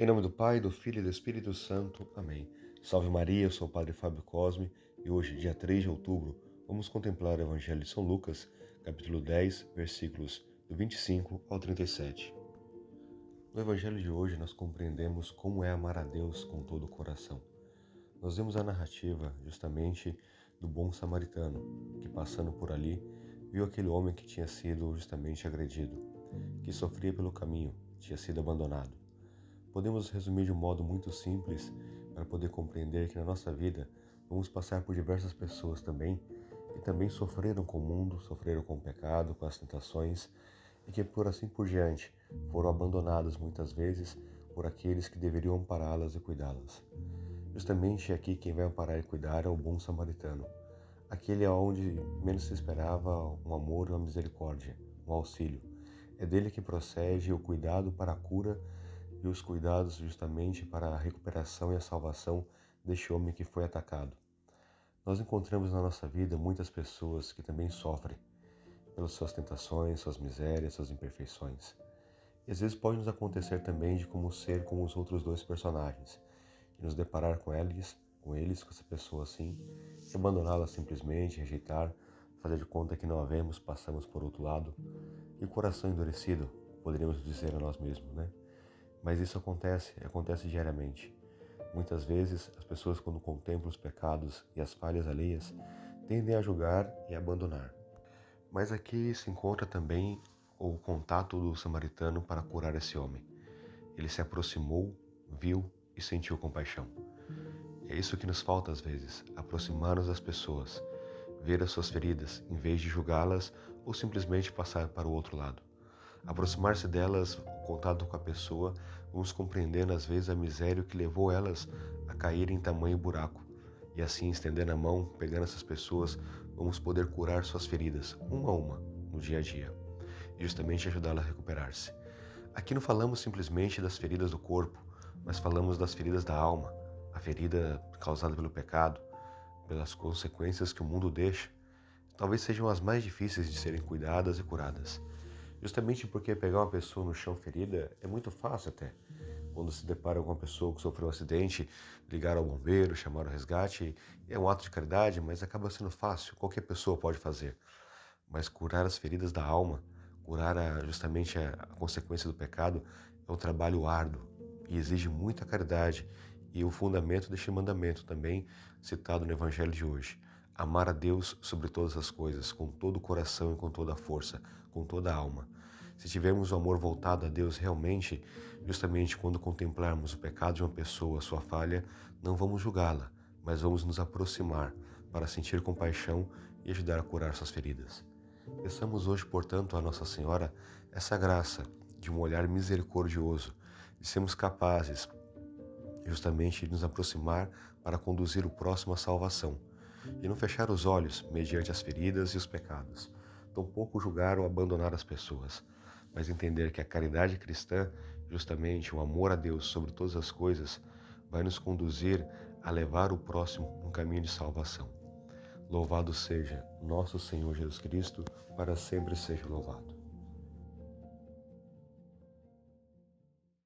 Em nome do Pai, do Filho e do Espírito Santo. Amém. Salve Maria, eu sou o Padre Fábio Cosme e hoje, dia 3 de outubro, vamos contemplar o Evangelho de São Lucas, capítulo 10, versículos do 25 ao 37. No Evangelho de hoje, nós compreendemos como é amar a Deus com todo o coração. Nós vemos a narrativa justamente do bom samaritano, que passando por ali, viu aquele homem que tinha sido justamente agredido, que sofria pelo caminho, tinha sido abandonado. Podemos resumir de um modo muito simples para poder compreender que na nossa vida vamos passar por diversas pessoas também que também sofreram com o mundo, sofreram com o pecado, com as tentações e que por assim por diante foram abandonadas muitas vezes por aqueles que deveriam ampará-las e cuidá-las. Justamente aqui quem vai amparar e cuidar é o bom samaritano, aquele aonde menos se esperava um amor uma misericórdia, um auxílio. É dele que procede o cuidado para a cura e os cuidados justamente para a recuperação e a salvação deste homem que foi atacado. Nós encontramos na nossa vida muitas pessoas que também sofrem pelas suas tentações, suas misérias, suas imperfeições. E às vezes pode nos acontecer também de como ser como os outros dois personagens, e nos deparar com eles, com eles, com essa pessoa assim, e abandoná-la simplesmente, rejeitar, fazer de conta que não a vemos, passamos por outro lado, e o coração endurecido, poderíamos dizer a nós mesmos, né? Mas isso acontece, acontece diariamente. Muitas vezes as pessoas, quando contemplam os pecados e as falhas alheias, tendem a julgar e abandonar. Mas aqui se encontra também o contato do samaritano para curar esse homem. Ele se aproximou, viu e sentiu compaixão. É isso que nos falta às vezes, aproximar-nos das pessoas, ver as suas feridas em vez de julgá-las ou simplesmente passar para o outro lado. Aproximar-se delas, o contato com a pessoa, vamos compreendendo às vezes a miséria que levou elas a cair em tamanho buraco. E assim, estendendo a mão, pegando essas pessoas, vamos poder curar suas feridas, uma a uma, no dia a dia, e justamente ajudá-la a recuperar-se. Aqui não falamos simplesmente das feridas do corpo, mas falamos das feridas da alma, a ferida causada pelo pecado, pelas consequências que o mundo deixa, talvez sejam as mais difíceis de serem cuidadas e curadas. Justamente porque pegar uma pessoa no chão ferida é muito fácil até. Quando se depara com uma pessoa que sofreu um acidente, ligar ao bombeiro, chamar o resgate, é um ato de caridade, mas acaba sendo fácil, qualquer pessoa pode fazer. Mas curar as feridas da alma, curar a, justamente a, a consequência do pecado, é um trabalho árduo e exige muita caridade e o fundamento deste mandamento também citado no Evangelho de hoje amar a Deus sobre todas as coisas, com todo o coração e com toda a força, com toda a alma. Se tivermos o amor voltado a Deus realmente, justamente quando contemplarmos o pecado de uma pessoa, sua falha, não vamos julgá-la, mas vamos nos aproximar para sentir compaixão e ajudar a curar suas feridas. Peçamos hoje, portanto, a Nossa Senhora essa graça de um olhar misericordioso, de sermos capazes justamente de nos aproximar para conduzir o próximo à salvação e não fechar os olhos mediante as feridas e os pecados, tampouco julgar ou abandonar as pessoas, mas entender que a caridade cristã, justamente o amor a Deus sobre todas as coisas, vai nos conduzir a levar o próximo no caminho de salvação. Louvado seja nosso Senhor Jesus Cristo, para sempre seja louvado.